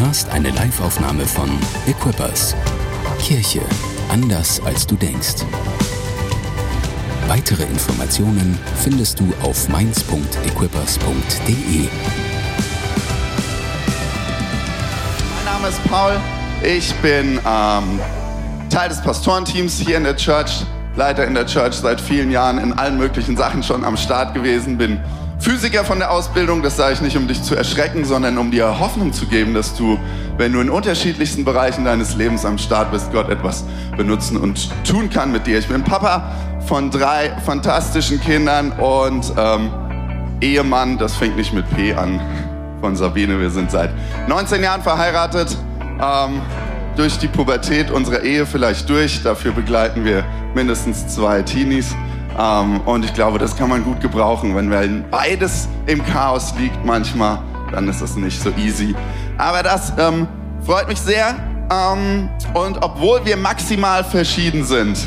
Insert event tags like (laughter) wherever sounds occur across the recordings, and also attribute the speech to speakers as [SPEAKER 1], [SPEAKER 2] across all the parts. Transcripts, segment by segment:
[SPEAKER 1] hörst eine Liveaufnahme von Equippers. Kirche anders als du denkst. Weitere Informationen findest du auf mainz.equippers.de.
[SPEAKER 2] Mein Name ist Paul. Ich bin ähm, Teil des Pastorenteams hier in der Church, Leiter in der Church seit vielen Jahren in allen möglichen Sachen schon am Start gewesen, bin Physiker von der Ausbildung, das sage ich nicht, um dich zu erschrecken, sondern um dir Hoffnung zu geben, dass du, wenn du in unterschiedlichsten Bereichen deines Lebens am Start bist, Gott etwas benutzen und tun kann mit dir. Ich bin Papa von drei fantastischen Kindern und ähm, Ehemann, das fängt nicht mit P an, von Sabine. Wir sind seit 19 Jahren verheiratet, ähm, durch die Pubertät unserer Ehe vielleicht durch. Dafür begleiten wir mindestens zwei Teenies. Ähm, und ich glaube, das kann man gut gebrauchen. Wenn beides im Chaos liegt manchmal, dann ist das nicht so easy. Aber das ähm, freut mich sehr. Ähm, und obwohl wir maximal verschieden sind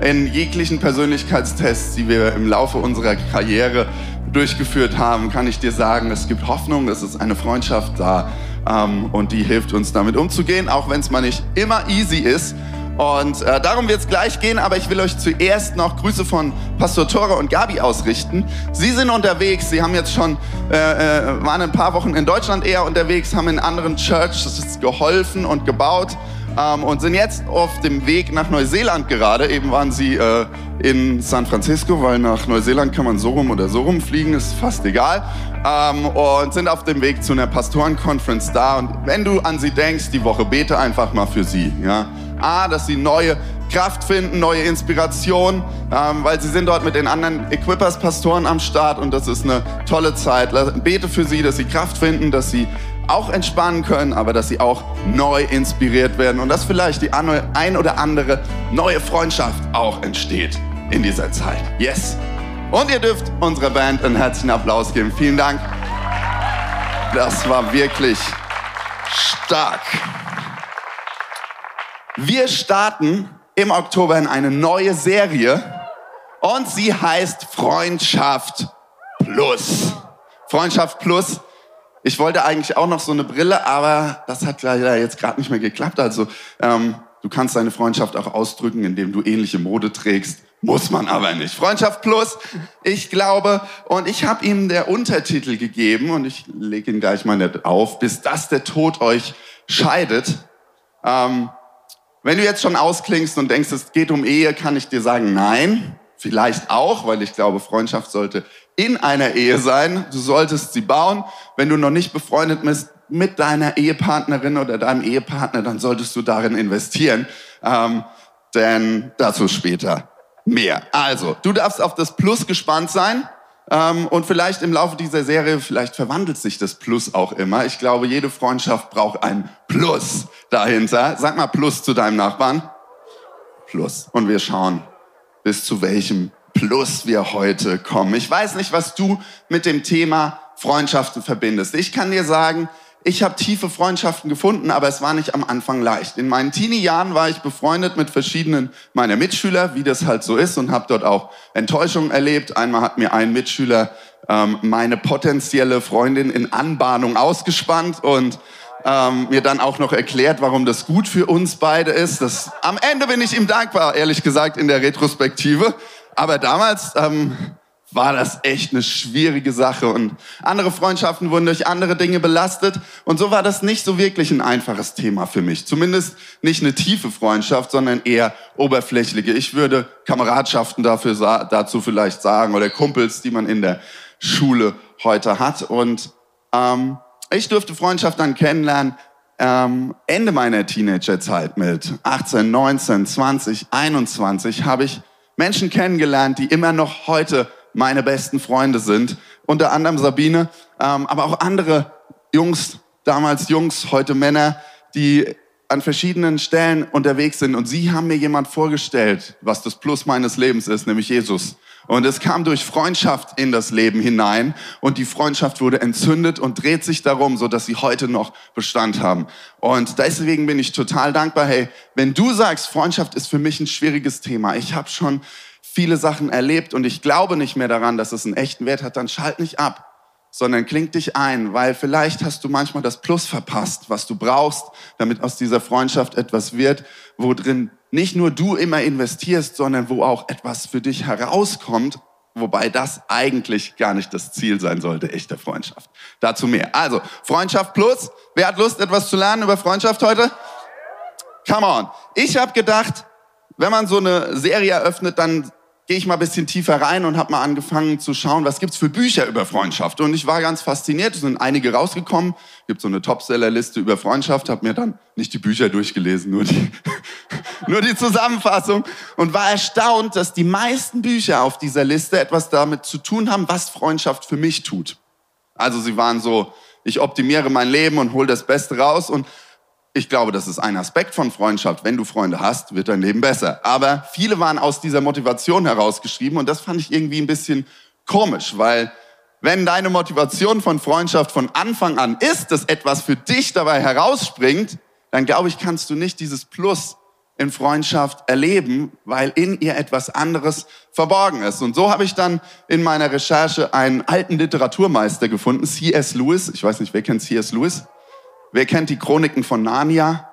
[SPEAKER 2] in jeglichen Persönlichkeitstests, die wir im Laufe unserer Karriere durchgeführt haben, kann ich dir sagen, es gibt Hoffnung, es ist eine Freundschaft da ähm, und die hilft uns damit umzugehen, auch wenn es mal nicht immer easy ist. Und äh, darum wird es gleich gehen, aber ich will euch zuerst noch Grüße von Pastor Tore und Gabi ausrichten. Sie sind unterwegs, sie haben jetzt schon, äh, äh, waren ein paar Wochen in Deutschland eher unterwegs, haben in anderen Churches geholfen und gebaut ähm, und sind jetzt auf dem Weg nach Neuseeland gerade. Eben waren sie äh, in San Francisco, weil nach Neuseeland kann man so rum oder so rum fliegen, ist fast egal. Ähm, und sind auf dem Weg zu einer Pastorenkonferenz da. Und wenn du an sie denkst, die Woche bete einfach mal für sie. Ja? A, dass sie neue Kraft finden, neue Inspiration, ähm, weil sie sind dort mit den anderen Equippers-Pastoren am Start und das ist eine tolle Zeit. Bete für sie, dass sie Kraft finden, dass sie auch entspannen können, aber dass sie auch neu inspiriert werden und dass vielleicht die ein oder andere neue Freundschaft auch entsteht in dieser Zeit. Yes! Und ihr dürft unserer Band einen herzlichen Applaus geben. Vielen Dank. Das war wirklich stark. Wir starten im Oktober in eine neue Serie und sie heißt Freundschaft Plus. Freundschaft Plus. Ich wollte eigentlich auch noch so eine Brille, aber das hat leider jetzt gerade nicht mehr geklappt. Also ähm, du kannst deine Freundschaft auch ausdrücken, indem du ähnliche Mode trägst. Muss man aber nicht. Freundschaft Plus, ich glaube, und ich habe ihm der Untertitel gegeben und ich lege ihn gleich mal auf, bis das der Tod euch scheidet. Ähm, wenn du jetzt schon ausklingst und denkst, es geht um Ehe, kann ich dir sagen, nein. Vielleicht auch, weil ich glaube, Freundschaft sollte in einer Ehe sein. Du solltest sie bauen. Wenn du noch nicht befreundet bist mit deiner Ehepartnerin oder deinem Ehepartner, dann solltest du darin investieren. Ähm, denn dazu später mehr. Also, du darfst auf das Plus gespannt sein. Ähm, und vielleicht im Laufe dieser Serie, vielleicht verwandelt sich das Plus auch immer. Ich glaube, jede Freundschaft braucht ein Plus dahinter. Sag mal Plus zu deinem Nachbarn. Plus. Und wir schauen, bis zu welchem Plus wir heute kommen. Ich weiß nicht, was du mit dem Thema Freundschaften verbindest. Ich kann dir sagen, ich habe tiefe Freundschaften gefunden, aber es war nicht am Anfang leicht. In meinen Teenie-Jahren war ich befreundet mit verschiedenen meiner Mitschüler, wie das halt so ist, und habe dort auch Enttäuschungen erlebt. Einmal hat mir ein Mitschüler ähm, meine potenzielle Freundin in Anbahnung ausgespannt und ähm, mir dann auch noch erklärt, warum das gut für uns beide ist. Das, am Ende bin ich ihm dankbar, ehrlich gesagt, in der Retrospektive. Aber damals ähm, war das echt eine schwierige Sache und andere Freundschaften wurden durch andere Dinge belastet und so war das nicht so wirklich ein einfaches Thema für mich. Zumindest nicht eine tiefe Freundschaft, sondern eher oberflächliche. Ich würde Kameradschaften dafür, dazu vielleicht sagen oder Kumpels, die man in der Schule heute hat und ähm, ich durfte Freundschaft dann kennenlernen ähm, Ende meiner Teenagerzeit mit 18, 19, 20, 21 habe ich Menschen kennengelernt, die immer noch heute meine besten Freunde sind. Unter anderem Sabine, ähm, aber auch andere Jungs, damals Jungs, heute Männer, die an verschiedenen Stellen unterwegs sind. Und sie haben mir jemand vorgestellt, was das Plus meines Lebens ist, nämlich Jesus. Und es kam durch Freundschaft in das Leben hinein und die Freundschaft wurde entzündet und dreht sich darum, so dass sie heute noch Bestand haben. Und deswegen bin ich total dankbar. Hey, wenn du sagst, Freundschaft ist für mich ein schwieriges Thema. Ich habe schon viele Sachen erlebt und ich glaube nicht mehr daran, dass es einen echten Wert hat, dann schalt nicht ab. sondern kling dich ein, weil vielleicht hast du manchmal das Plus verpasst, was du brauchst, damit aus dieser Freundschaft etwas wird, wo drin nicht nur du immer investierst, sondern wo auch etwas für dich herauskommt, wobei das eigentlich gar nicht das Ziel sein sollte, echte Freundschaft. Dazu mehr. Also, Freundschaft plus. Wer hat Lust, etwas zu lernen über Freundschaft heute? Come on. Ich habe gedacht, wenn man so eine Serie eröffnet, dann gehe ich mal ein bisschen tiefer rein und habe mal angefangen zu schauen, was gibt's für Bücher über Freundschaft. Und ich war ganz fasziniert, es sind einige rausgekommen. Gibt so eine Topsellerliste über Freundschaft, habe mir dann nicht die Bücher durchgelesen, nur die, (laughs) nur die Zusammenfassung und war erstaunt, dass die meisten Bücher auf dieser Liste etwas damit zu tun haben, was Freundschaft für mich tut. Also sie waren so, ich optimiere mein Leben und hole das Beste raus und ich glaube, das ist ein Aspekt von Freundschaft. Wenn du Freunde hast, wird dein Leben besser. Aber viele waren aus dieser Motivation herausgeschrieben und das fand ich irgendwie ein bisschen komisch, weil wenn deine Motivation von Freundschaft von Anfang an ist, dass etwas für dich dabei herausspringt, dann glaube ich, kannst du nicht dieses Plus in Freundschaft erleben, weil in ihr etwas anderes verborgen ist. Und so habe ich dann in meiner Recherche einen alten Literaturmeister gefunden, C.S. Lewis. Ich weiß nicht, wer kennt C.S. Lewis? Wer kennt die Chroniken von Narnia?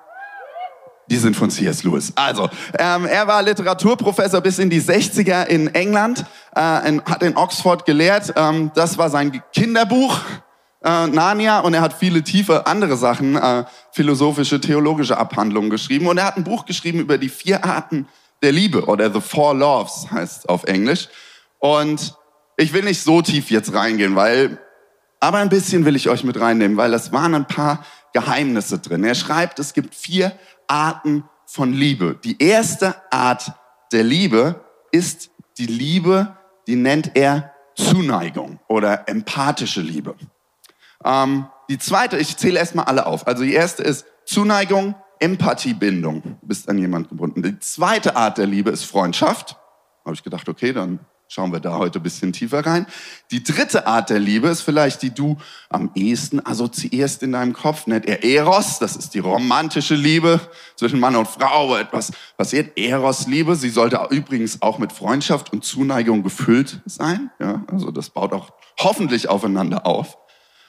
[SPEAKER 2] Die sind von C.S. Lewis. Also, ähm, er war Literaturprofessor bis in die 60er in England, äh, in, hat in Oxford gelehrt. Ähm, das war sein Kinderbuch, äh, Narnia, und er hat viele tiefe andere Sachen, äh, philosophische, theologische Abhandlungen geschrieben. Und er hat ein Buch geschrieben über die vier Arten der Liebe oder The Four Loves heißt auf Englisch. Und ich will nicht so tief jetzt reingehen, weil, aber ein bisschen will ich euch mit reinnehmen, weil das waren ein paar Geheimnisse drin. Er schreibt, es gibt vier Arten von Liebe. Die erste Art der Liebe ist die Liebe, die nennt er Zuneigung oder empathische Liebe. Ähm, die zweite, ich zähle erstmal alle auf. Also die erste ist Zuneigung, Empathiebindung. Du bist an jemand gebunden. Die zweite Art der Liebe ist Freundschaft. Habe ich gedacht, okay, dann Schauen wir da heute ein bisschen tiefer rein. Die dritte Art der Liebe ist vielleicht, die du am ehesten assoziierst in deinem Kopf, nennt er Eros. Das ist die romantische Liebe zwischen Mann und Frau, wo etwas passiert. Eros-Liebe. Sie sollte übrigens auch mit Freundschaft und Zuneigung gefüllt sein. Ja, also das baut auch hoffentlich aufeinander auf.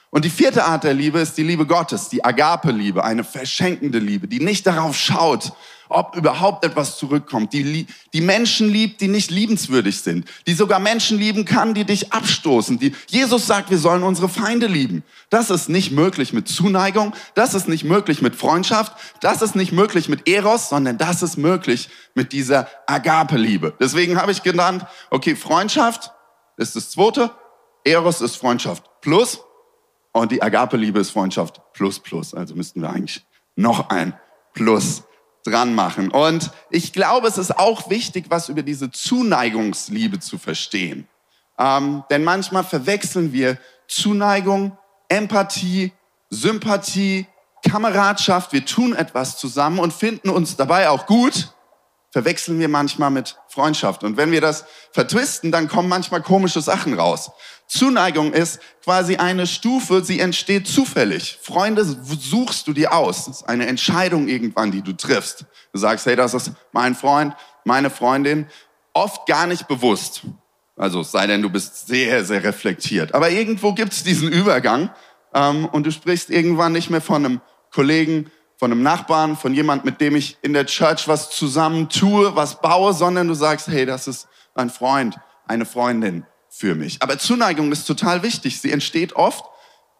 [SPEAKER 2] Und die vierte Art der Liebe ist die Liebe Gottes, die Agape-Liebe, eine verschenkende Liebe, die nicht darauf schaut, ob überhaupt etwas zurückkommt, die, die Menschen liebt, die nicht liebenswürdig sind, die sogar Menschen lieben kann, die dich abstoßen. Die, Jesus sagt, wir sollen unsere Feinde lieben. Das ist nicht möglich mit Zuneigung, das ist nicht möglich mit Freundschaft, das ist nicht möglich mit Eros, sondern das ist möglich mit dieser Agape-Liebe. Deswegen habe ich genannt, okay, Freundschaft ist das zweite, Eros ist Freundschaft plus und die Agape-Liebe ist Freundschaft plus plus. Also müssten wir eigentlich noch ein Plus dran machen. Und ich glaube, es ist auch wichtig, was über diese Zuneigungsliebe zu verstehen. Ähm, denn manchmal verwechseln wir Zuneigung, Empathie, Sympathie, Kameradschaft. Wir tun etwas zusammen und finden uns dabei auch gut verwechseln wir manchmal mit Freundschaft. Und wenn wir das vertwisten, dann kommen manchmal komische Sachen raus. Zuneigung ist quasi eine Stufe, sie entsteht zufällig. Freunde suchst du dir aus. Das ist eine Entscheidung irgendwann, die du triffst. Du sagst, hey, das ist mein Freund, meine Freundin. Oft gar nicht bewusst. Also sei denn, du bist sehr, sehr reflektiert. Aber irgendwo gibt es diesen Übergang ähm, und du sprichst irgendwann nicht mehr von einem Kollegen, von einem Nachbarn, von jemand, mit dem ich in der Church was zusammen tue, was baue, sondern du sagst, hey, das ist ein Freund, eine Freundin für mich. Aber Zuneigung ist total wichtig. Sie entsteht oft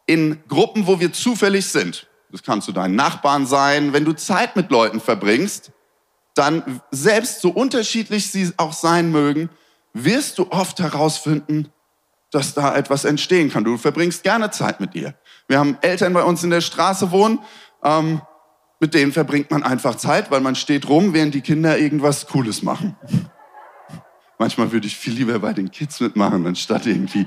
[SPEAKER 2] in Gruppen, wo wir zufällig sind. Das kann zu deinen Nachbarn sein. Wenn du Zeit mit Leuten verbringst, dann selbst so unterschiedlich sie auch sein mögen, wirst du oft herausfinden, dass da etwas entstehen kann. Du verbringst gerne Zeit mit ihr. Wir haben Eltern bei uns in der Straße wohnen. Ähm, mit denen verbringt man einfach Zeit, weil man steht rum, während die Kinder irgendwas Cooles machen. (laughs) Manchmal würde ich viel lieber bei den Kids mitmachen, anstatt irgendwie,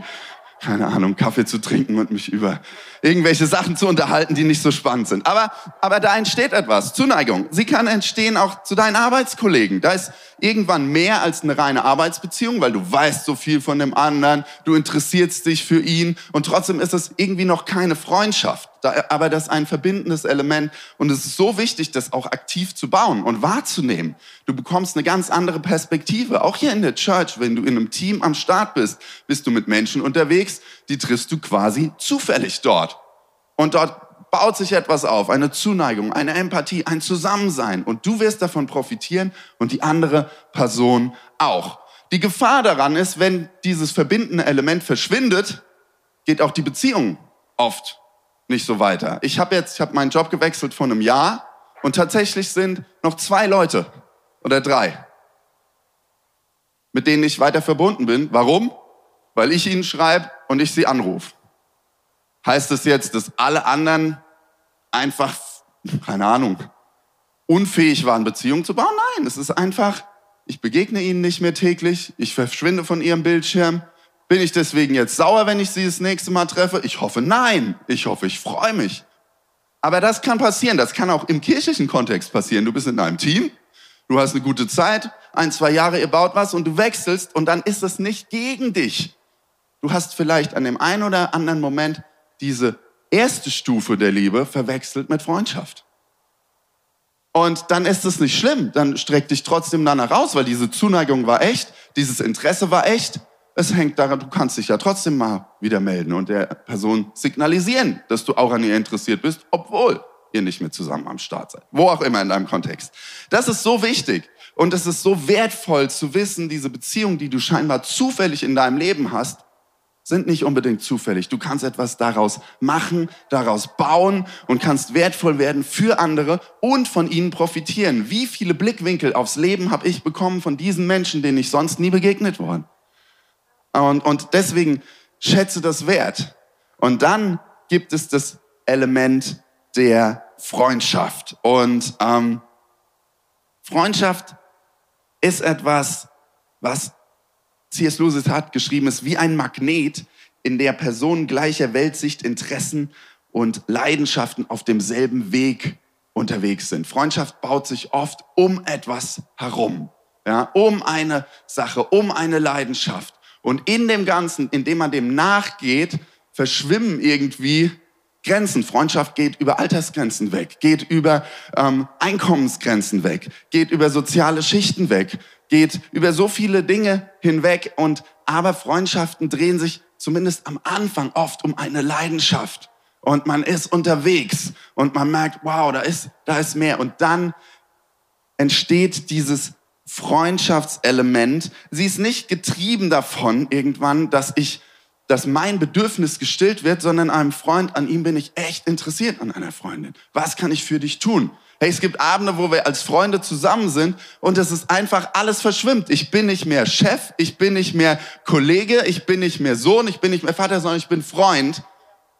[SPEAKER 2] keine Ahnung, Kaffee zu trinken und mich über irgendwelche Sachen zu unterhalten, die nicht so spannend sind. Aber, aber da entsteht etwas. Zuneigung. Sie kann entstehen auch zu deinen Arbeitskollegen. Da ist irgendwann mehr als eine reine Arbeitsbeziehung, weil du weißt so viel von dem anderen, du interessierst dich für ihn und trotzdem ist es irgendwie noch keine Freundschaft. Aber das ist ein verbindendes Element und es ist so wichtig, das auch aktiv zu bauen und wahrzunehmen. Du bekommst eine ganz andere Perspektive. Auch hier in der Church, wenn du in einem Team am Start bist, bist du mit Menschen unterwegs, die triffst du quasi zufällig dort. Und dort baut sich etwas auf, eine Zuneigung, eine Empathie, ein Zusammensein und du wirst davon profitieren und die andere Person auch. Die Gefahr daran ist, wenn dieses verbindende Element verschwindet, geht auch die Beziehung oft nicht so weiter. Ich habe jetzt, ich habe meinen Job gewechselt vor einem Jahr und tatsächlich sind noch zwei Leute oder drei, mit denen ich weiter verbunden bin. Warum? Weil ich ihnen schreibe und ich sie anrufe. Heißt es das jetzt, dass alle anderen einfach, keine Ahnung, unfähig waren, Beziehungen zu bauen? Nein, es ist einfach, ich begegne ihnen nicht mehr täglich, ich verschwinde von ihrem Bildschirm. Bin ich deswegen jetzt sauer, wenn ich sie das nächste Mal treffe? Ich hoffe, nein. Ich hoffe, ich freue mich. Aber das kann passieren. Das kann auch im kirchlichen Kontext passieren. Du bist in einem Team, du hast eine gute Zeit, ein, zwei Jahre, ihr baut was und du wechselst und dann ist es nicht gegen dich. Du hast vielleicht an dem einen oder anderen Moment diese erste Stufe der Liebe verwechselt mit Freundschaft. Und dann ist es nicht schlimm, dann streck dich trotzdem danach raus, weil diese Zuneigung war echt, dieses Interesse war echt. Es hängt daran, du kannst dich ja trotzdem mal wieder melden und der Person signalisieren, dass du auch an ihr interessiert bist, obwohl ihr nicht mehr zusammen am Start seid. Wo auch immer in deinem Kontext. Das ist so wichtig und es ist so wertvoll zu wissen, diese Beziehung, die du scheinbar zufällig in deinem Leben hast, sind nicht unbedingt zufällig. Du kannst etwas daraus machen, daraus bauen und kannst wertvoll werden für andere und von ihnen profitieren. Wie viele Blickwinkel aufs Leben habe ich bekommen von diesen Menschen, denen ich sonst nie begegnet worden? Und, und deswegen schätze das wert. Und dann gibt es das Element der Freundschaft. Und ähm, Freundschaft ist etwas, was C.S. Lewis hat geschrieben, ist wie ein Magnet, in der Personen gleicher Weltsicht, Interessen und Leidenschaften auf demselben Weg unterwegs sind. Freundschaft baut sich oft um etwas herum, ja, um eine Sache, um eine Leidenschaft. Und in dem Ganzen, indem man dem nachgeht, verschwimmen irgendwie Grenzen. Freundschaft geht über Altersgrenzen weg, geht über ähm, Einkommensgrenzen weg, geht über soziale Schichten weg, geht über so viele Dinge hinweg. Und aber Freundschaften drehen sich zumindest am Anfang oft um eine Leidenschaft. Und man ist unterwegs und man merkt, wow, da ist, da ist mehr. Und dann entsteht dieses Freundschaftselement. Sie ist nicht getrieben davon irgendwann, dass ich dass mein Bedürfnis gestillt wird, sondern einem Freund, an ihm bin ich echt interessiert, an einer Freundin. Was kann ich für dich tun? Hey, es gibt Abende, wo wir als Freunde zusammen sind und es ist einfach alles verschwimmt. Ich bin nicht mehr Chef, ich bin nicht mehr Kollege, ich bin nicht mehr Sohn, ich bin nicht mehr Vater, sondern ich bin Freund.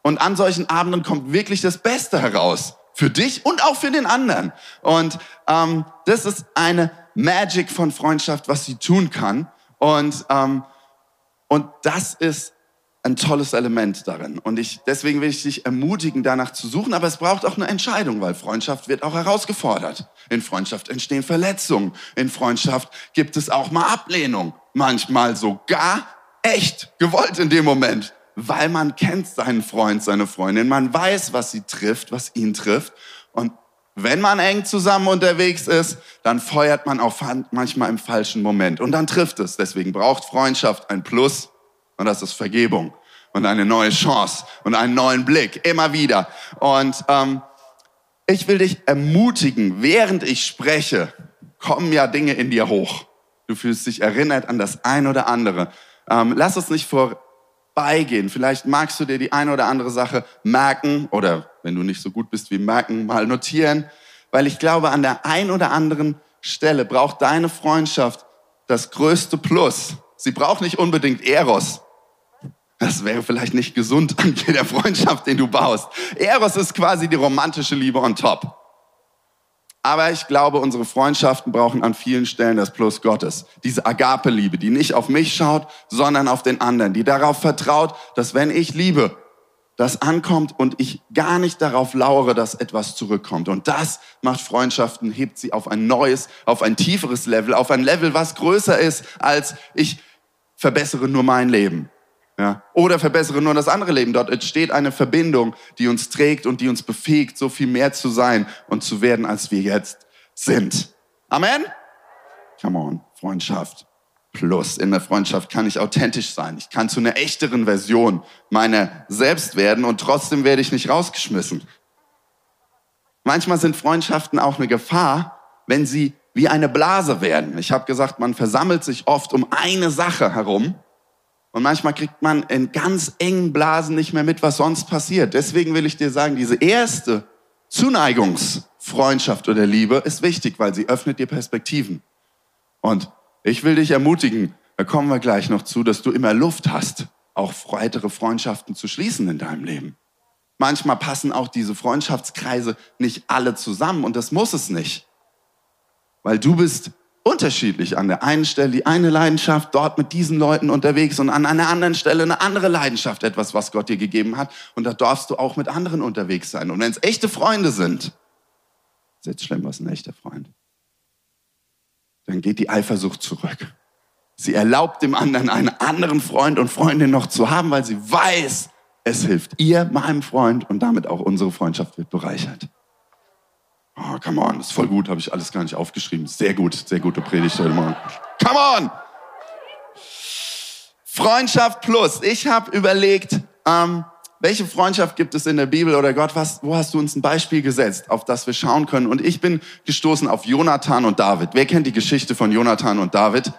[SPEAKER 2] Und an solchen Abenden kommt wirklich das Beste heraus. Für dich und auch für den anderen. Und ähm, das ist eine Magic von Freundschaft, was sie tun kann. Und, ähm, und das ist ein tolles Element darin. Und ich, deswegen will ich dich ermutigen, danach zu suchen. Aber es braucht auch eine Entscheidung, weil Freundschaft wird auch herausgefordert. In Freundschaft entstehen Verletzungen. In Freundschaft gibt es auch mal Ablehnung. Manchmal sogar echt gewollt in dem Moment. Weil man kennt seinen Freund, seine Freundin. Man weiß, was sie trifft, was ihn trifft. Und wenn man eng zusammen unterwegs ist, dann feuert man auch manchmal im falschen Moment. Und dann trifft es. Deswegen braucht Freundschaft ein Plus und das ist Vergebung und eine neue Chance und einen neuen Blick, immer wieder. Und ähm, ich will dich ermutigen, während ich spreche, kommen ja Dinge in dir hoch. Du fühlst dich erinnert an das ein oder andere. Ähm, lass es nicht vorbeigehen. Vielleicht magst du dir die eine oder andere Sache merken oder wenn du nicht so gut bist wie merken, mal notieren. Weil ich glaube, an der ein oder anderen Stelle braucht deine Freundschaft das größte Plus. Sie braucht nicht unbedingt Eros. Das wäre vielleicht nicht gesund an jeder Freundschaft, den du baust. Eros ist quasi die romantische Liebe on top. Aber ich glaube, unsere Freundschaften brauchen an vielen Stellen das Plus Gottes. Diese Agape-Liebe, die nicht auf mich schaut, sondern auf den anderen, die darauf vertraut, dass wenn ich liebe, das ankommt und ich gar nicht darauf lauere, dass etwas zurückkommt. Und das macht Freundschaften, hebt sie auf ein neues, auf ein tieferes Level, auf ein Level, was größer ist als ich verbessere nur mein Leben, Ja? Oder verbessere nur das andere Leben. Dort entsteht eine Verbindung, die uns trägt und die uns befähigt, so viel mehr zu sein und zu werden, als wir jetzt sind. Amen? Come on, Freundschaft. Plus. In der Freundschaft kann ich authentisch sein. Ich kann zu einer echteren Version meiner selbst werden und trotzdem werde ich nicht rausgeschmissen. Manchmal sind Freundschaften auch eine Gefahr, wenn sie wie eine Blase werden. Ich habe gesagt, man versammelt sich oft um eine Sache herum und manchmal kriegt man in ganz engen Blasen nicht mehr mit, was sonst passiert. Deswegen will ich dir sagen, diese erste Zuneigungsfreundschaft oder Liebe ist wichtig, weil sie öffnet dir Perspektiven. Und ich will dich ermutigen, da kommen wir gleich noch zu, dass du immer Luft hast, auch weitere Freundschaften zu schließen in deinem Leben. Manchmal passen auch diese Freundschaftskreise nicht alle zusammen und das muss es nicht. Weil du bist unterschiedlich. An der einen Stelle die eine Leidenschaft, dort mit diesen Leuten unterwegs und an einer anderen Stelle eine andere Leidenschaft, etwas, was Gott dir gegeben hat. Und da darfst du auch mit anderen unterwegs sein. Und wenn es echte Freunde sind, ist jetzt schlimm, was ein echter Freund dann geht die Eifersucht zurück. Sie erlaubt dem anderen einen anderen Freund und Freundin noch zu haben, weil sie weiß, es hilft ihr, meinem Freund und damit auch unsere Freundschaft wird bereichert. Oh, come on, ist voll gut, habe ich alles gar nicht aufgeschrieben. Sehr gut, sehr gute Predigt. Come on! Freundschaft plus. Ich habe überlegt, ähm, welche Freundschaft gibt es in der Bibel oder Gott, was, wo hast du uns ein Beispiel gesetzt, auf das wir schauen können? Und ich bin gestoßen auf Jonathan und David. Wer kennt die Geschichte von Jonathan und David?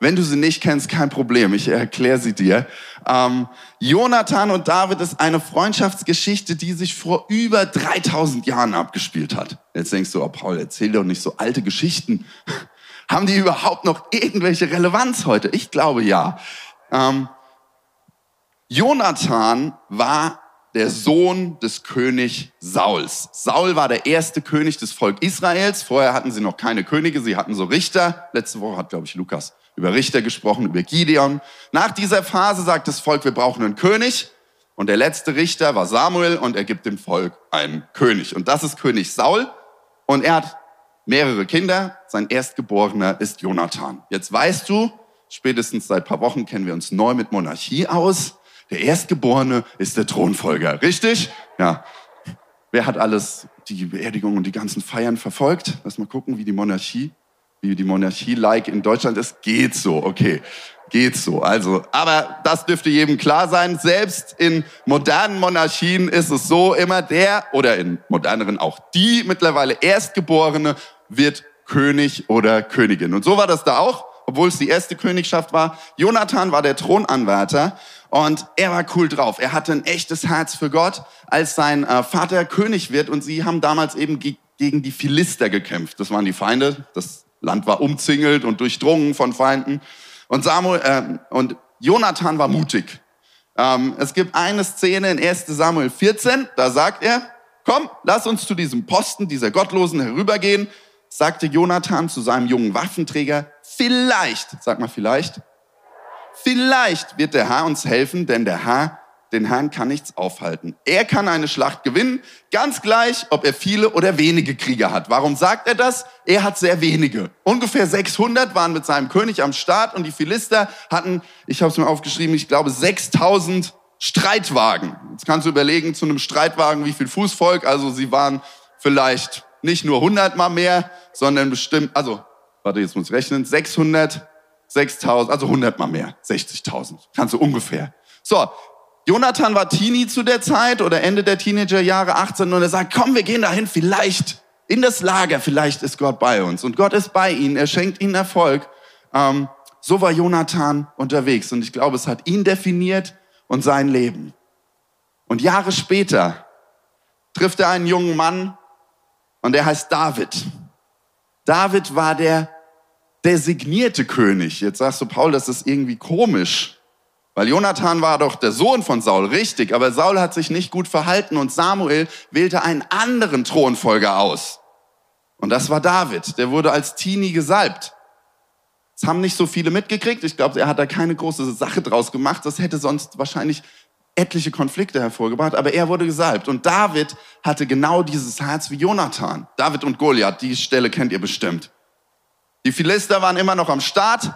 [SPEAKER 2] Wenn du sie nicht kennst, kein Problem, ich erkläre sie dir. Ähm, Jonathan und David ist eine Freundschaftsgeschichte, die sich vor über 3000 Jahren abgespielt hat. Jetzt denkst du, oh Paul, erzähl doch nicht so alte Geschichten. (laughs) Haben die überhaupt noch irgendwelche Relevanz heute? Ich glaube ja. Ähm, Jonathan war der Sohn des König Sauls. Saul war der erste König des Volk Israels. Vorher hatten sie noch keine Könige, sie hatten so Richter. Letzte Woche hat, glaube ich, Lukas über Richter gesprochen, über Gideon. Nach dieser Phase sagt das Volk, wir brauchen einen König. Und der letzte Richter war Samuel und er gibt dem Volk einen König. Und das ist König Saul. Und er hat mehrere Kinder. Sein Erstgeborener ist Jonathan. Jetzt weißt du, spätestens seit paar Wochen kennen wir uns neu mit Monarchie aus. Der Erstgeborene ist der Thronfolger, richtig? Ja. Wer hat alles die Beerdigung und die ganzen Feiern verfolgt? Lass mal gucken, wie die Monarchie, wie die Monarchie-like in Deutschland ist. Geht so, okay. Geht so. Also, aber das dürfte jedem klar sein. Selbst in modernen Monarchien ist es so, immer der oder in moderneren auch die mittlerweile Erstgeborene wird König oder Königin. Und so war das da auch, obwohl es die erste Königschaft war. Jonathan war der Thronanwärter und er war cool drauf. Er hatte ein echtes Herz für Gott, als sein äh, Vater König wird. Und sie haben damals eben ge gegen die Philister gekämpft. Das waren die Feinde. Das Land war umzingelt und durchdrungen von Feinden. Und Samuel äh, und Jonathan war mutig. Ähm, es gibt eine Szene in 1 Samuel 14. Da sagt er: Komm, lass uns zu diesem Posten dieser Gottlosen herübergehen. Sagte Jonathan zu seinem jungen Waffenträger: Vielleicht, sag mal vielleicht, Vielleicht wird der Herr uns helfen, denn der Herr, den Herrn kann nichts aufhalten. Er kann eine Schlacht gewinnen, ganz gleich, ob er viele oder wenige Krieger hat. Warum sagt er das? Er hat sehr wenige. Ungefähr 600 waren mit seinem König am Start und die Philister hatten, ich habe es mir aufgeschrieben, ich glaube 6000 Streitwagen. Jetzt kannst du überlegen, zu einem Streitwagen, wie viel Fußvolk. Also sie waren vielleicht nicht nur 100 mal mehr, sondern bestimmt, also, warte, jetzt muss ich rechnen, 600 6.000, also 100 mal mehr, 60.000, kannst du ungefähr. So, Jonathan war Teenie zu der Zeit oder Ende der Teenagerjahre, 18, und er sagt, komm, wir gehen dahin, vielleicht in das Lager, vielleicht ist Gott bei uns. Und Gott ist bei ihnen, er schenkt ihnen Erfolg. Ähm, so war Jonathan unterwegs und ich glaube, es hat ihn definiert und sein Leben. Und Jahre später trifft er einen jungen Mann und der heißt David. David war der designierte König. Jetzt sagst du, Paul, das ist irgendwie komisch. Weil Jonathan war doch der Sohn von Saul, richtig, aber Saul hat sich nicht gut verhalten und Samuel wählte einen anderen Thronfolger aus. Und das war David, der wurde als Teenie gesalbt. Das haben nicht so viele mitgekriegt. Ich glaube, er hat da keine große Sache draus gemacht. Das hätte sonst wahrscheinlich etliche Konflikte hervorgebracht, aber er wurde gesalbt. Und David hatte genau dieses Herz wie Jonathan. David und Goliath, die Stelle kennt ihr bestimmt. Die Philister waren immer noch am Start.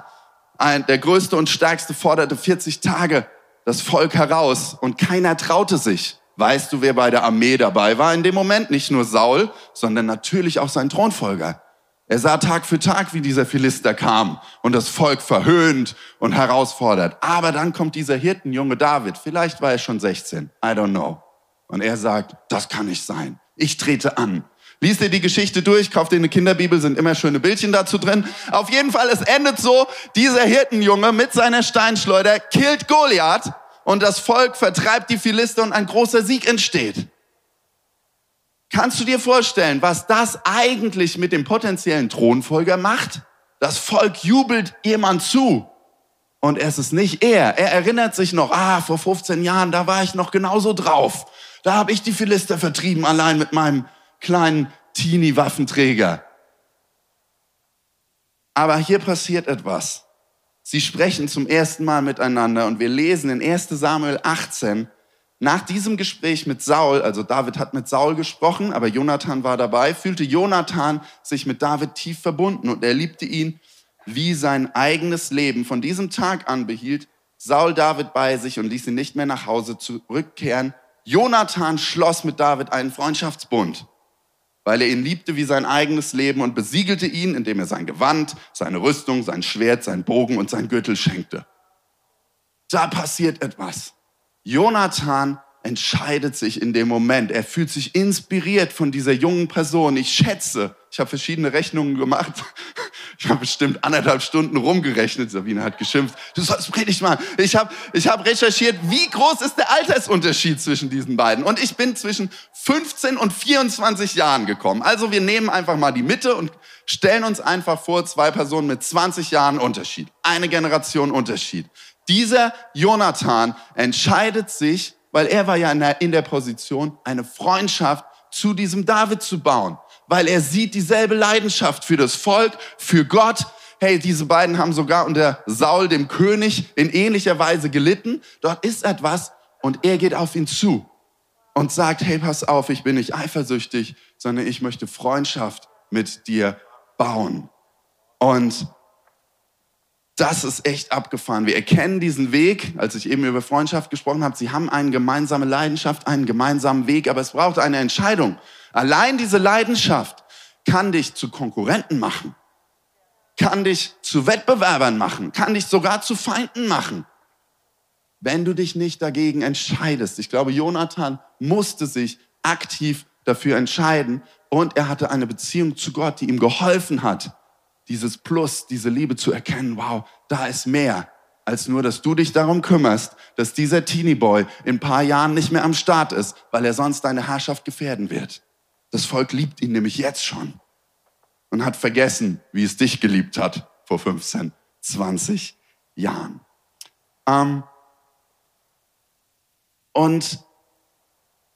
[SPEAKER 2] Ein, der größte und stärkste forderte 40 Tage das Volk heraus und keiner traute sich. Weißt du, wer bei der Armee dabei war in dem Moment? Nicht nur Saul, sondern natürlich auch sein Thronfolger. Er sah Tag für Tag, wie dieser Philister kam und das Volk verhöhnt und herausfordert. Aber dann kommt dieser Hirtenjunge David. Vielleicht war er schon 16. I don't know. Und er sagt, das kann nicht sein. Ich trete an. Lies dir die Geschichte durch, kauf dir eine Kinderbibel, sind immer schöne Bildchen dazu drin. Auf jeden Fall, es endet so, dieser Hirtenjunge mit seiner Steinschleuder killt Goliath und das Volk vertreibt die Philister und ein großer Sieg entsteht. Kannst du dir vorstellen, was das eigentlich mit dem potenziellen Thronfolger macht? Das Volk jubelt jemand zu. Und es ist nicht er. Er erinnert sich noch, ah, vor 15 Jahren, da war ich noch genauso drauf. Da habe ich die Philister vertrieben, allein mit meinem kleinen Teenie-Waffenträger. Aber hier passiert etwas. Sie sprechen zum ersten Mal miteinander und wir lesen in 1 Samuel 18, nach diesem Gespräch mit Saul, also David hat mit Saul gesprochen, aber Jonathan war dabei, fühlte Jonathan sich mit David tief verbunden und er liebte ihn wie sein eigenes Leben. Von diesem Tag an behielt Saul David bei sich und ließ ihn nicht mehr nach Hause zurückkehren. Jonathan schloss mit David einen Freundschaftsbund weil er ihn liebte wie sein eigenes Leben und besiegelte ihn, indem er sein Gewand, seine Rüstung, sein Schwert, sein Bogen und sein Gürtel schenkte. Da passiert etwas. Jonathan entscheidet sich in dem Moment. Er fühlt sich inspiriert von dieser jungen Person. Ich schätze, ich habe verschiedene Rechnungen gemacht. Ich habe bestimmt anderthalb Stunden rumgerechnet. Sabine hat geschimpft. Du sollst Predigt machen. Ich habe ich hab recherchiert, wie groß ist der Altersunterschied zwischen diesen beiden. Und ich bin zwischen 15 und 24 Jahren gekommen. Also wir nehmen einfach mal die Mitte und stellen uns einfach vor, zwei Personen mit 20 Jahren Unterschied. Eine Generation Unterschied. Dieser Jonathan entscheidet sich, weil er war ja in der, in der Position, eine Freundschaft zu diesem David zu bauen weil er sieht dieselbe Leidenschaft für das Volk, für Gott. Hey, diese beiden haben sogar unter Saul, dem König, in ähnlicher Weise gelitten. Dort ist etwas und er geht auf ihn zu und sagt, hey, pass auf, ich bin nicht eifersüchtig, sondern ich möchte Freundschaft mit dir bauen. Und das ist echt abgefahren. Wir erkennen diesen Weg, als ich eben über Freundschaft gesprochen habe. Sie haben eine gemeinsame Leidenschaft, einen gemeinsamen Weg, aber es braucht eine Entscheidung. Allein diese Leidenschaft kann dich zu Konkurrenten machen, kann dich zu Wettbewerbern machen, kann dich sogar zu Feinden machen, wenn du dich nicht dagegen entscheidest. Ich glaube, Jonathan musste sich aktiv dafür entscheiden und er hatte eine Beziehung zu Gott, die ihm geholfen hat, dieses Plus, diese Liebe zu erkennen, wow, da ist mehr als nur, dass du dich darum kümmerst, dass dieser Teenie Boy in ein paar Jahren nicht mehr am Start ist, weil er sonst deine Herrschaft gefährden wird. Das Volk liebt ihn nämlich jetzt schon und hat vergessen, wie es dich geliebt hat vor 15, 20 Jahren. Ähm, und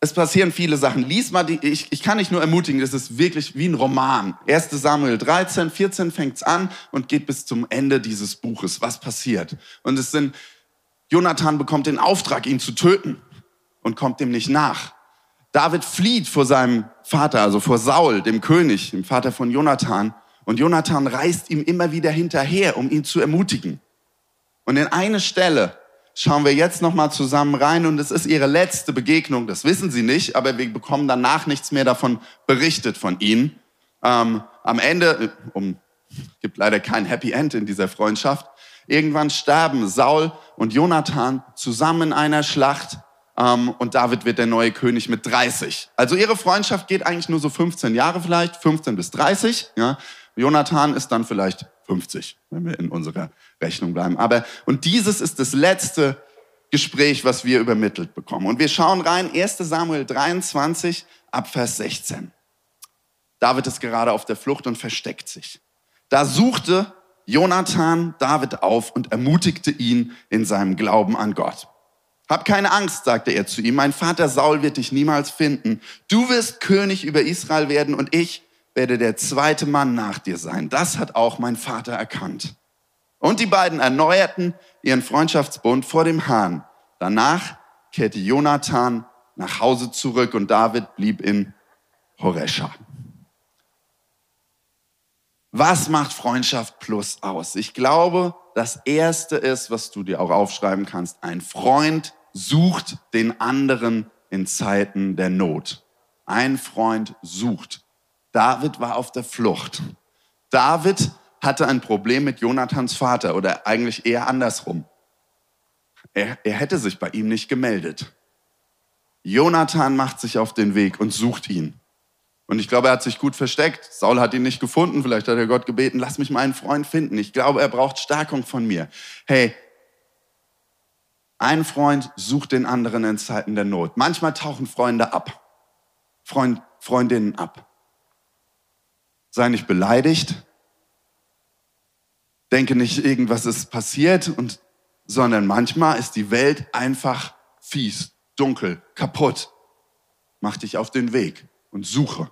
[SPEAKER 2] es passieren viele Sachen. Lies mal, die, ich, ich kann dich nur ermutigen, das ist wirklich wie ein Roman. 1 Samuel 13, 14 fängt's an und geht bis zum Ende dieses Buches. Was passiert? Und es sind, Jonathan bekommt den Auftrag, ihn zu töten und kommt dem nicht nach. David flieht vor seinem Vater, also vor Saul, dem König, dem Vater von Jonathan. Und Jonathan reist ihm immer wieder hinterher, um ihn zu ermutigen. Und in eine Stelle schauen wir jetzt noch mal zusammen rein und es ist ihre letzte Begegnung. Das wissen sie nicht, aber wir bekommen danach nichts mehr davon berichtet von ihnen. Ähm, am Ende, äh, um, gibt leider kein Happy End in dieser Freundschaft. Irgendwann sterben Saul und Jonathan zusammen in einer Schlacht und David wird der neue König mit 30. Also ihre Freundschaft geht eigentlich nur so 15 Jahre vielleicht, 15 bis 30. Ja. Jonathan ist dann vielleicht 50, wenn wir in unserer Rechnung bleiben. Aber, und dieses ist das letzte Gespräch, was wir übermittelt bekommen. Und wir schauen rein, 1 Samuel 23 ab Vers 16. David ist gerade auf der Flucht und versteckt sich. Da suchte Jonathan David auf und ermutigte ihn in seinem Glauben an Gott. Hab keine Angst, sagte er zu ihm, mein Vater Saul wird dich niemals finden. Du wirst König über Israel werden und ich werde der zweite Mann nach dir sein. Das hat auch mein Vater erkannt. Und die beiden erneuerten ihren Freundschaftsbund vor dem Hahn. Danach kehrte Jonathan nach Hause zurück und David blieb in Horesha. Was macht Freundschaft plus aus? Ich glaube, das erste ist, was du dir auch aufschreiben kannst, ein Freund sucht den anderen in Zeiten der Not. Ein Freund sucht. David war auf der Flucht. David hatte ein Problem mit Jonathans Vater oder eigentlich eher andersrum. Er, er hätte sich bei ihm nicht gemeldet. Jonathan macht sich auf den Weg und sucht ihn. Und ich glaube, er hat sich gut versteckt. Saul hat ihn nicht gefunden. Vielleicht hat er Gott gebeten, lass mich meinen Freund finden. Ich glaube, er braucht Stärkung von mir. Hey, ein Freund sucht den anderen in Zeiten der Not. Manchmal tauchen Freunde ab. Freund, Freundinnen ab. Sei nicht beleidigt. Denke nicht, irgendwas ist passiert, und, sondern manchmal ist die Welt einfach fies, dunkel, kaputt. Mach dich auf den Weg und suche.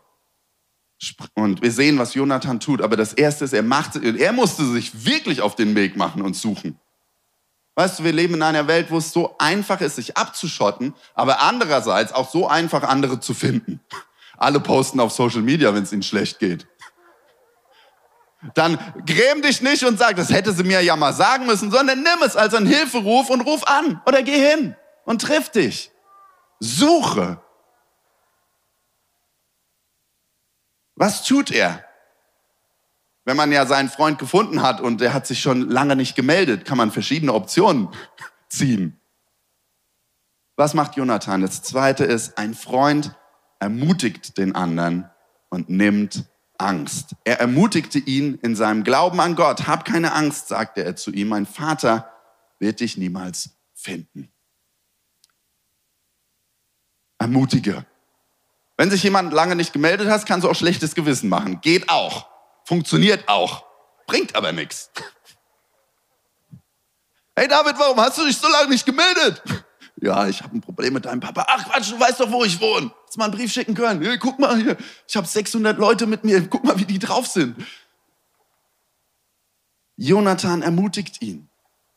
[SPEAKER 2] Und wir sehen, was Jonathan tut. Aber das Erste ist, er, machte, er musste sich wirklich auf den Weg machen und suchen. Weißt du, wir leben in einer Welt, wo es so einfach ist, sich abzuschotten, aber andererseits auch so einfach, andere zu finden. Alle posten auf Social Media, wenn es ihnen schlecht geht. Dann gräm dich nicht und sag, das hätte sie mir ja mal sagen müssen, sondern nimm es als einen Hilferuf und ruf an oder geh hin und triff dich. Suche. Was tut er? Wenn man ja seinen Freund gefunden hat und er hat sich schon lange nicht gemeldet, kann man verschiedene Optionen (laughs) ziehen. Was macht Jonathan? Das zweite ist, ein Freund ermutigt den anderen und nimmt Angst. Er ermutigte ihn in seinem Glauben an Gott. Hab keine Angst, sagte er zu ihm. Mein Vater wird dich niemals finden. Ermutige. Wenn sich jemand lange nicht gemeldet hat, kannst du auch schlechtes Gewissen machen. Geht auch. Funktioniert auch. Bringt aber nichts. Hey David, warum hast du dich so lange nicht gemeldet? Ja, ich habe ein Problem mit deinem Papa. Ach Quatsch, du weißt doch, wo ich wohne. Hast mal einen Brief schicken können. Hey, guck mal hier, ich habe 600 Leute mit mir. Guck mal, wie die drauf sind. Jonathan ermutigt ihn.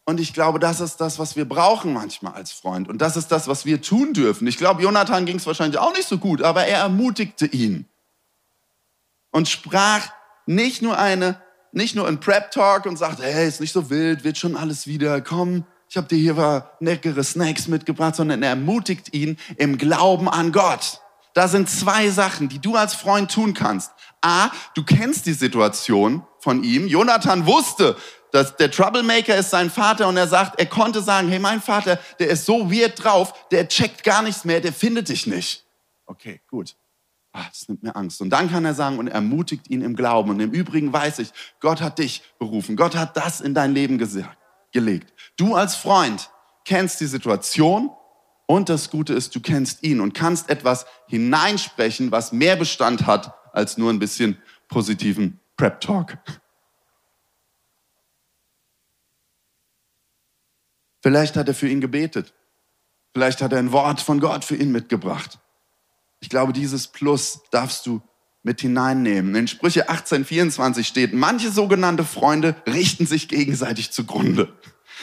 [SPEAKER 2] Und ich glaube, das ist das, was wir brauchen manchmal als Freund. Und das ist das, was wir tun dürfen. Ich glaube, Jonathan ging es wahrscheinlich auch nicht so gut, aber er ermutigte ihn und sprach nicht nur eine, nicht nur ein Prep Talk und sagte, hey, ist nicht so wild, wird schon alles wieder, komm, ich habe dir hier was leckere Snacks mitgebracht, sondern er ermutigt ihn im Glauben an Gott. Da sind zwei Sachen, die du als Freund tun kannst. A, du kennst die Situation von ihm. Jonathan wusste, dass der Troublemaker ist sein Vater und er sagt, er konnte sagen, hey, mein Vater, der ist so weird drauf, der checkt gar nichts mehr, der findet dich nicht. Okay, gut. Ah, das nimmt mir Angst. Und dann kann er sagen und ermutigt ihn im Glauben. Und im Übrigen weiß ich, Gott hat dich berufen. Gott hat das in dein Leben gelegt. Du als Freund kennst die Situation und das Gute ist, du kennst ihn und kannst etwas hineinsprechen, was mehr Bestand hat als nur ein bisschen positiven Prep Talk. Vielleicht hat er für ihn gebetet. Vielleicht hat er ein Wort von Gott für ihn mitgebracht. Ich glaube, dieses Plus darfst du mit hineinnehmen. In Sprüche 1824 steht, manche sogenannte Freunde richten sich gegenseitig zugrunde.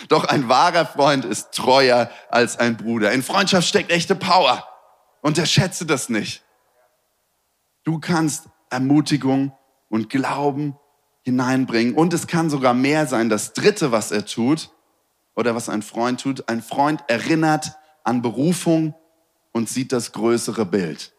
[SPEAKER 2] Doch ein wahrer Freund ist treuer als ein Bruder. In Freundschaft steckt echte Power. Unterschätze das nicht. Du kannst Ermutigung und Glauben hineinbringen. Und es kann sogar mehr sein. Das Dritte, was er tut, oder was ein Freund tut. Ein Freund erinnert an Berufung und sieht das größere Bild.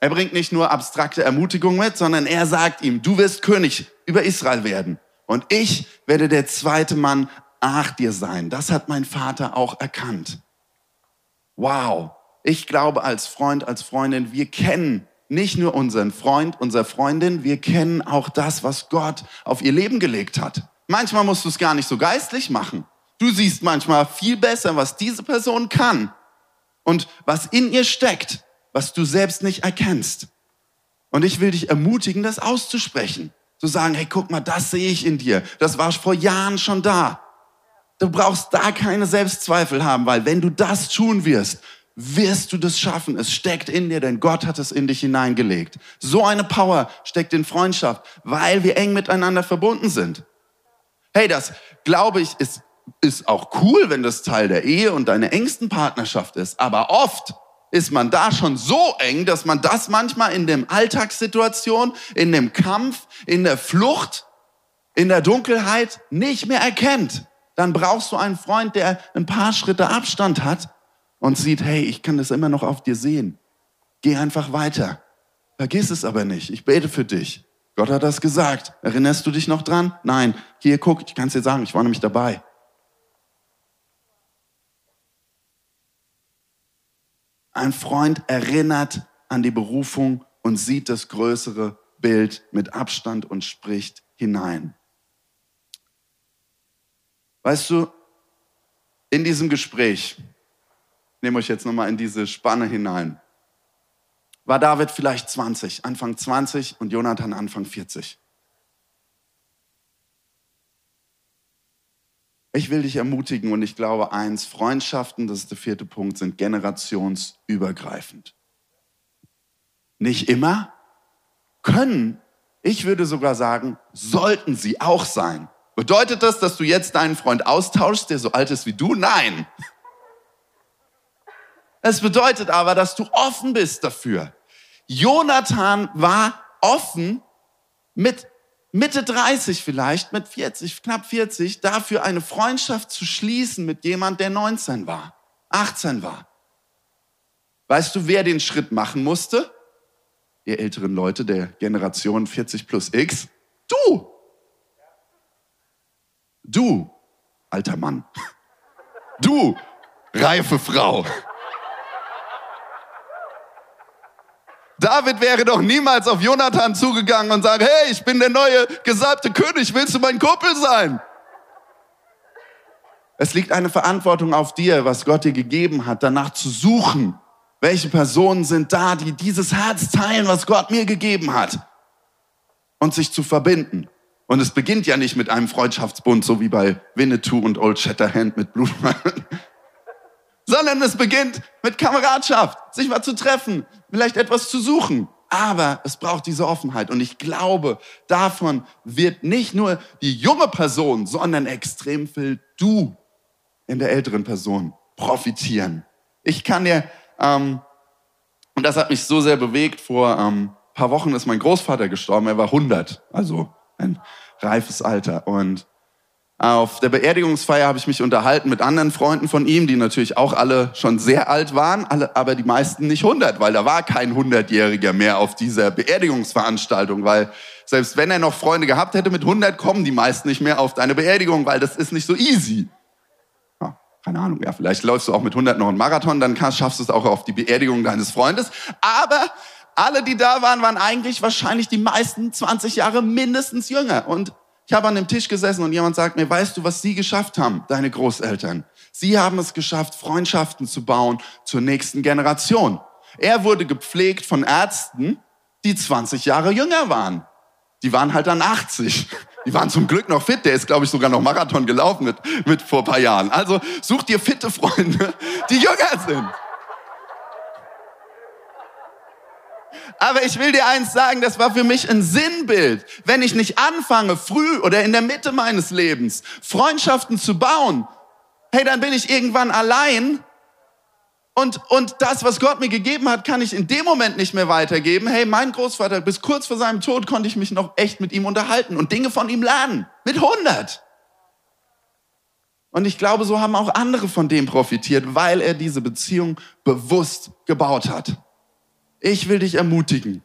[SPEAKER 2] Er bringt nicht nur abstrakte Ermutigung mit, sondern er sagt ihm, du wirst König über Israel werden. Und ich werde der zweite Mann nach dir sein. Das hat mein Vater auch erkannt. Wow. Ich glaube als Freund, als Freundin, wir kennen nicht nur unseren Freund, unsere Freundin, wir kennen auch das, was Gott auf ihr Leben gelegt hat. Manchmal musst du es gar nicht so geistlich machen. Du siehst manchmal viel besser, was diese Person kann und was in ihr steckt, was du selbst nicht erkennst. Und ich will dich ermutigen, das auszusprechen. Zu sagen, hey, guck mal, das sehe ich in dir. Das war vor Jahren schon da. Du brauchst da keine Selbstzweifel haben, weil wenn du das tun wirst, wirst du das schaffen. Es steckt in dir, denn Gott hat es in dich hineingelegt. So eine Power steckt in Freundschaft, weil wir eng miteinander verbunden sind. Hey, das glaube ich ist ist auch cool, wenn das Teil der Ehe und deiner engsten Partnerschaft ist. Aber oft ist man da schon so eng, dass man das manchmal in dem Alltagssituation, in dem Kampf, in der Flucht, in der Dunkelheit nicht mehr erkennt. Dann brauchst du einen Freund, der ein paar Schritte Abstand hat und sieht, hey, ich kann das immer noch auf dir sehen. Geh einfach weiter. Vergiss es aber nicht. Ich bete für dich. Gott hat das gesagt. Erinnerst du dich noch dran? Nein. Hier, guck, ich kann es dir sagen, ich war nämlich dabei. Ein Freund erinnert an die Berufung und sieht das größere Bild mit Abstand und spricht hinein. Weißt du, in diesem Gespräch, nehme euch jetzt nochmal in diese Spanne hinein, war David vielleicht 20, Anfang 20 und Jonathan Anfang 40. Ich will dich ermutigen und ich glaube eins, Freundschaften, das ist der vierte Punkt, sind generationsübergreifend. Nicht immer, können, ich würde sogar sagen, sollten sie auch sein. Bedeutet das, dass du jetzt deinen Freund austauschst, der so alt ist wie du? Nein. Es bedeutet aber, dass du offen bist dafür. Jonathan war offen mit Mitte 30 vielleicht, mit 40, knapp 40, dafür eine Freundschaft zu schließen mit jemand, der 19 war, 18 war. Weißt du, wer den Schritt machen musste? Ihr älteren Leute der Generation 40 plus X. Du! Du, alter Mann. Du, reife Frau. David wäre doch niemals auf Jonathan zugegangen und sagt, hey, ich bin der neue gesalbte König, willst du mein Kumpel sein? Es liegt eine Verantwortung auf dir, was Gott dir gegeben hat, danach zu suchen. Welche Personen sind da, die dieses Herz teilen, was Gott mir gegeben hat? Und sich zu verbinden. Und es beginnt ja nicht mit einem Freundschaftsbund, so wie bei Winnetou und Old Shatterhand mit Blutmann sondern es beginnt mit Kameradschaft, sich mal zu treffen, vielleicht etwas zu suchen. Aber es braucht diese Offenheit. Und ich glaube, davon wird nicht nur die junge Person, sondern extrem viel du in der älteren Person profitieren. Ich kann dir, ähm, und das hat mich so sehr bewegt, vor ähm, paar Wochen ist mein Großvater gestorben, er war 100, also ein reifes Alter. Und auf der Beerdigungsfeier habe ich mich unterhalten mit anderen Freunden von ihm, die natürlich auch alle schon sehr alt waren, alle, aber die meisten nicht 100, weil da war kein 100-Jähriger mehr auf dieser Beerdigungsveranstaltung, weil selbst wenn er noch Freunde gehabt hätte mit 100, kommen die meisten nicht mehr auf deine Beerdigung, weil das ist nicht so easy. Ja, keine Ahnung, ja, vielleicht läufst du auch mit 100 noch einen Marathon, dann schaffst du es auch auf die Beerdigung deines Freundes. Aber alle, die da waren, waren eigentlich wahrscheinlich die meisten 20 Jahre mindestens jünger. Und ich habe an dem Tisch gesessen und jemand sagt mir, weißt du, was sie geschafft haben, deine Großeltern? Sie haben es geschafft, Freundschaften zu bauen zur nächsten Generation. Er wurde gepflegt von Ärzten, die 20 Jahre jünger waren. Die waren halt dann 80. Die waren zum Glück noch fit. Der ist, glaube ich, sogar noch Marathon gelaufen mit, mit vor paar Jahren. Also such dir fitte Freunde, die jünger sind. Aber ich will dir eins sagen, das war für mich ein Sinnbild. Wenn ich nicht anfange, früh oder in der Mitte meines Lebens Freundschaften zu bauen, hey, dann bin ich irgendwann allein und, und das, was Gott mir gegeben hat, kann ich in dem Moment nicht mehr weitergeben. Hey, mein Großvater, bis kurz vor seinem Tod konnte ich mich noch echt mit ihm unterhalten und Dinge von ihm lernen. Mit 100. Und ich glaube, so haben auch andere von dem profitiert, weil er diese Beziehung bewusst gebaut hat. Ich will dich ermutigen.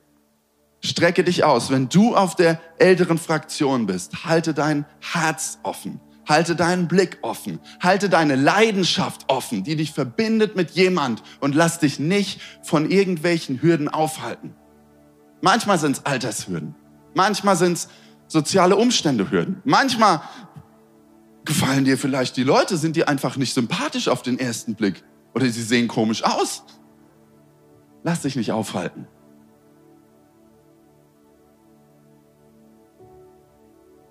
[SPEAKER 2] Strecke dich aus. Wenn du auf der älteren Fraktion bist, halte dein Herz offen. Halte deinen Blick offen. Halte deine Leidenschaft offen, die dich verbindet mit jemand und lass dich nicht von irgendwelchen Hürden aufhalten. Manchmal sind es Altershürden. Manchmal sind es soziale Umstände Hürden. Manchmal gefallen dir vielleicht die Leute, sind dir einfach nicht sympathisch auf den ersten Blick oder sie sehen komisch aus. Lass dich nicht aufhalten.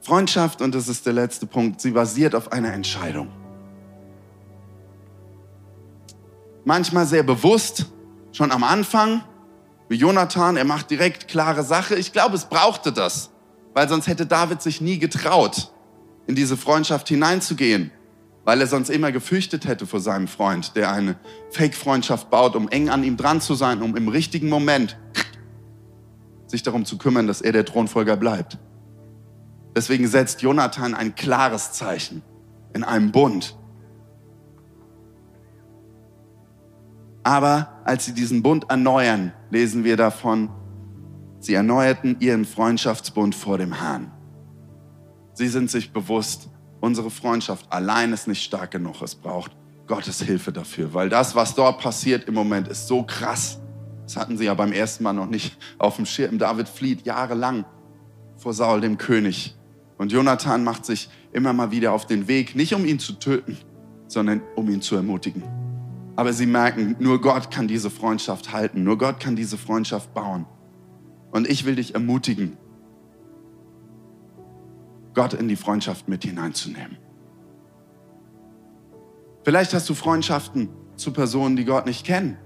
[SPEAKER 2] Freundschaft, und das ist der letzte Punkt, sie basiert auf einer Entscheidung. Manchmal sehr bewusst, schon am Anfang, wie Jonathan, er macht direkt klare Sache. Ich glaube, es brauchte das, weil sonst hätte David sich nie getraut, in diese Freundschaft hineinzugehen. Weil er sonst immer gefürchtet hätte vor seinem Freund, der eine Fake-Freundschaft baut, um eng an ihm dran zu sein, um im richtigen Moment sich darum zu kümmern, dass er der Thronfolger bleibt. Deswegen setzt Jonathan ein klares Zeichen in einem Bund. Aber als sie diesen Bund erneuern, lesen wir davon, sie erneuerten ihren Freundschaftsbund vor dem Herrn. Sie sind sich bewusst, unsere Freundschaft allein ist nicht stark genug. Es braucht Gottes Hilfe dafür, weil das, was dort passiert im Moment, ist so krass. Das hatten sie ja beim ersten Mal noch nicht auf dem Schirm. David flieht jahrelang vor Saul, dem König. Und Jonathan macht sich immer mal wieder auf den Weg, nicht um ihn zu töten, sondern um ihn zu ermutigen. Aber sie merken, nur Gott kann diese Freundschaft halten, nur Gott kann diese Freundschaft bauen. Und ich will dich ermutigen, Gott in die Freundschaft mit hineinzunehmen. Vielleicht hast du Freundschaften zu Personen, die Gott nicht kennen.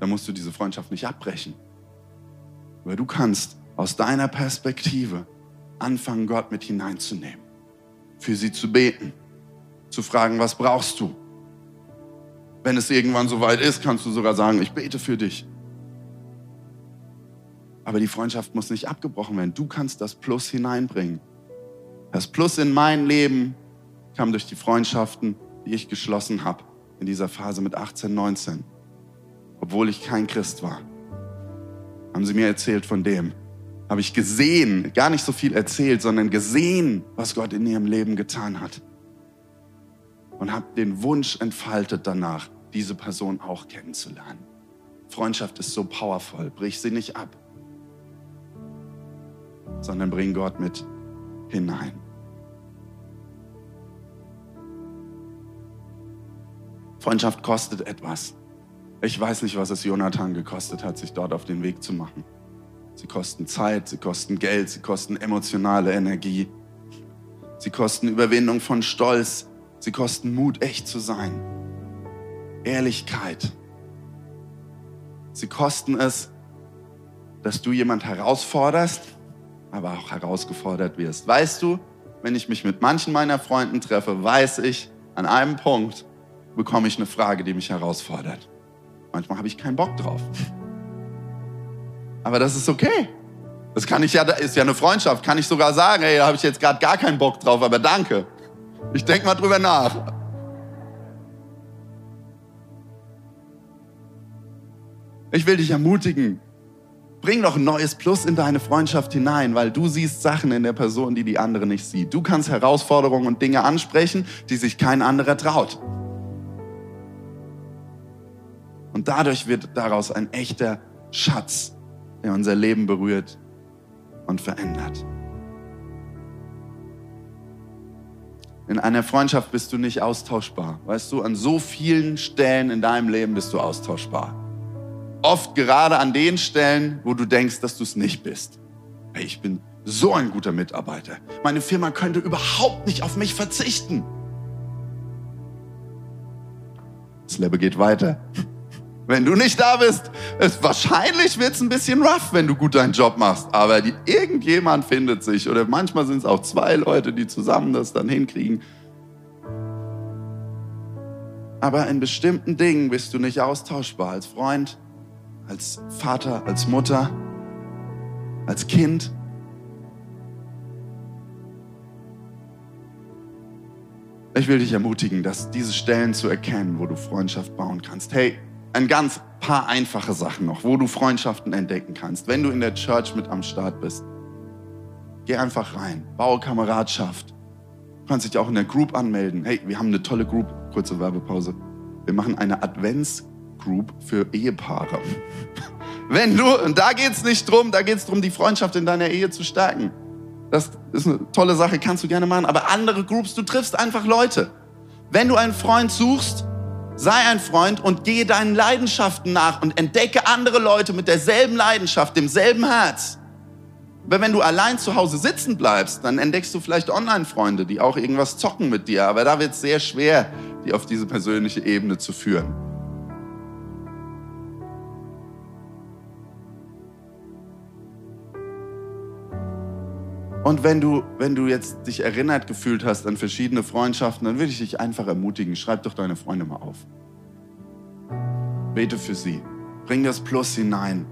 [SPEAKER 2] Dann musst du diese Freundschaft nicht abbrechen. Aber du kannst aus deiner Perspektive anfangen, Gott mit hineinzunehmen. Für sie zu beten. Zu fragen, was brauchst du? Wenn es irgendwann soweit ist, kannst du sogar sagen, ich bete für dich. Aber die Freundschaft muss nicht abgebrochen werden. Du kannst das Plus hineinbringen. Das Plus in mein Leben kam durch die Freundschaften, die ich geschlossen habe in dieser Phase mit 18, 19. Obwohl ich kein Christ war. Haben sie mir erzählt von dem. Habe ich gesehen, gar nicht so viel erzählt, sondern gesehen, was Gott in ihrem Leben getan hat. Und habe den Wunsch entfaltet danach, diese Person auch kennenzulernen. Freundschaft ist so powerful. Brich sie nicht ab, sondern bring Gott mit hinein. Freundschaft kostet etwas. Ich weiß nicht, was es Jonathan gekostet hat, sich dort auf den Weg zu machen. Sie kosten Zeit, sie kosten Geld, sie kosten emotionale Energie. Sie kosten Überwindung von Stolz, sie kosten Mut, echt zu sein. Ehrlichkeit. Sie kosten es, dass du jemand herausforderst, aber auch herausgefordert wirst. Weißt du, wenn ich mich mit manchen meiner Freunden treffe, weiß ich, an einem Punkt bekomme ich eine Frage, die mich herausfordert. Manchmal habe ich keinen Bock drauf. Aber das ist okay. Das kann ich ja, ist ja eine Freundschaft. Kann ich sogar sagen, hey, da habe ich jetzt gerade gar keinen Bock drauf, aber danke. Ich denke mal drüber nach. Ich will dich ermutigen, Bring doch ein neues Plus in deine Freundschaft hinein, weil du siehst Sachen in der Person, die die andere nicht sieht. Du kannst Herausforderungen und Dinge ansprechen, die sich kein anderer traut. Und dadurch wird daraus ein echter Schatz, der unser Leben berührt und verändert. In einer Freundschaft bist du nicht austauschbar. Weißt du, an so vielen Stellen in deinem Leben bist du austauschbar. Oft gerade an den Stellen, wo du denkst, dass du es nicht bist. Hey, ich bin so ein guter Mitarbeiter. Meine Firma könnte überhaupt nicht auf mich verzichten. Das Leben geht weiter. Wenn du nicht da bist, ist, wahrscheinlich wird es ein bisschen rough, wenn du gut deinen Job machst. Aber die, irgendjemand findet sich. Oder manchmal sind es auch zwei Leute, die zusammen das dann hinkriegen. Aber in bestimmten Dingen bist du nicht austauschbar als Freund, als Vater, als Mutter, als Kind. Ich will dich ermutigen, dass diese Stellen zu erkennen, wo du Freundschaft bauen kannst. Hey, ein ganz paar einfache Sachen noch, wo du Freundschaften entdecken kannst. Wenn du in der Church mit am Start bist, geh einfach rein, baue Kameradschaft. Du kannst dich auch in der Group anmelden. Hey, wir haben eine tolle Group. Kurze Werbepause. Wir machen eine Advents Group für Ehepaare. (laughs) Wenn du, und da geht es nicht drum, da geht es darum, die Freundschaft in deiner Ehe zu stärken. Das ist eine tolle Sache, kannst du gerne machen. Aber andere Groups, du triffst einfach Leute. Wenn du einen Freund suchst, sei ein Freund und gehe deinen Leidenschaften nach und entdecke andere Leute mit derselben Leidenschaft, demselben Herz. Aber wenn du allein zu Hause sitzen bleibst, dann entdeckst du vielleicht Online-Freunde, die auch irgendwas zocken mit dir. Aber da wird es sehr schwer, die auf diese persönliche Ebene zu führen. Und wenn du, wenn du jetzt dich erinnert gefühlt hast an verschiedene Freundschaften, dann würde ich dich einfach ermutigen. Schreib doch deine Freunde mal auf. Bete für sie. Bring das Plus hinein.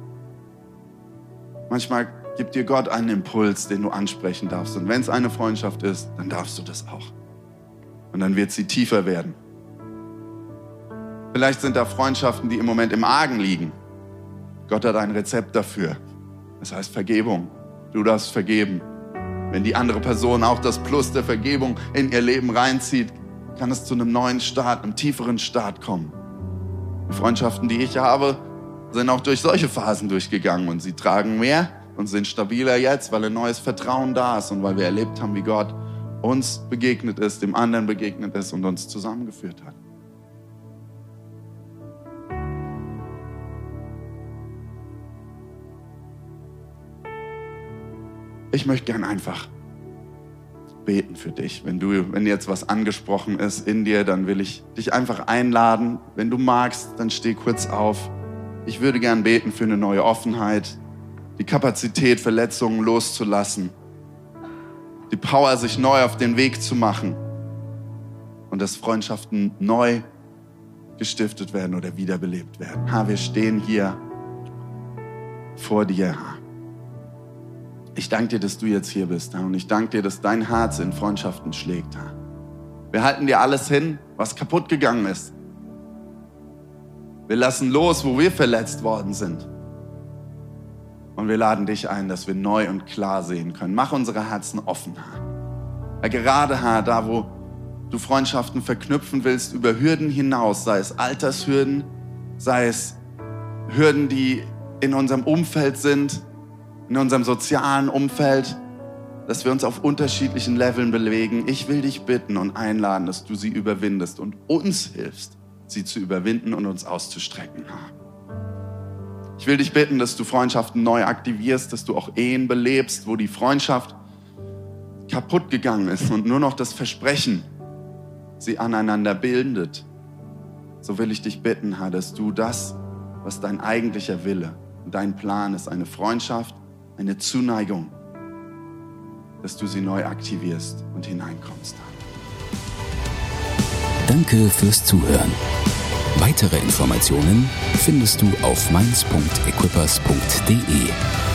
[SPEAKER 2] Manchmal gibt dir Gott einen Impuls, den du ansprechen darfst. Und wenn es eine Freundschaft ist, dann darfst du das auch. Und dann wird sie tiefer werden. Vielleicht sind da Freundschaften, die im Moment im Argen liegen. Gott hat ein Rezept dafür. Das heißt Vergebung. Du darfst vergeben. Wenn die andere Person auch das Plus der Vergebung in ihr Leben reinzieht, kann es zu einem neuen Start, einem tieferen Start kommen. Die Freundschaften, die ich habe, sind auch durch solche Phasen durchgegangen und sie tragen mehr und sind stabiler jetzt, weil ein neues Vertrauen da ist und weil wir erlebt haben, wie Gott uns begegnet ist, dem anderen begegnet ist und uns zusammengeführt hat. Ich möchte gern einfach beten für dich. Wenn du, wenn jetzt was angesprochen ist in dir, dann will ich dich einfach einladen. Wenn du magst, dann steh kurz auf. Ich würde gern beten für eine neue Offenheit, die Kapazität, Verletzungen loszulassen, die Power, sich neu auf den Weg zu machen und dass Freundschaften neu gestiftet werden oder wiederbelebt werden. Ha, wir stehen hier vor dir. Ich danke dir, dass du jetzt hier bist. Und ich danke dir, dass dein Herz in Freundschaften schlägt. Wir halten dir alles hin, was kaputt gegangen ist. Wir lassen los, wo wir verletzt worden sind. Und wir laden dich ein, dass wir neu und klar sehen können. Mach unsere Herzen offen, Herr. Gerade, Herr, da wo du Freundschaften verknüpfen willst, über Hürden hinaus, sei es Altershürden, sei es Hürden, die in unserem Umfeld sind, in unserem sozialen Umfeld, dass wir uns auf unterschiedlichen Leveln bewegen. Ich will dich bitten und einladen, dass du sie überwindest und uns hilfst, sie zu überwinden und uns auszustrecken. Ich will dich bitten, dass du Freundschaften neu aktivierst, dass du auch Ehen belebst, wo die Freundschaft kaputt gegangen ist und nur noch das Versprechen sie aneinander bildet. So will ich dich bitten, Herr, dass du das, was dein eigentlicher Wille dein Plan ist, eine Freundschaft, eine Zuneigung, dass du sie neu aktivierst und hineinkommst.
[SPEAKER 1] Danke fürs Zuhören. Weitere Informationen findest du auf mainz.equippers.de.